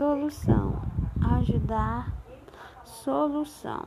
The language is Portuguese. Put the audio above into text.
solução, ajudar, solução.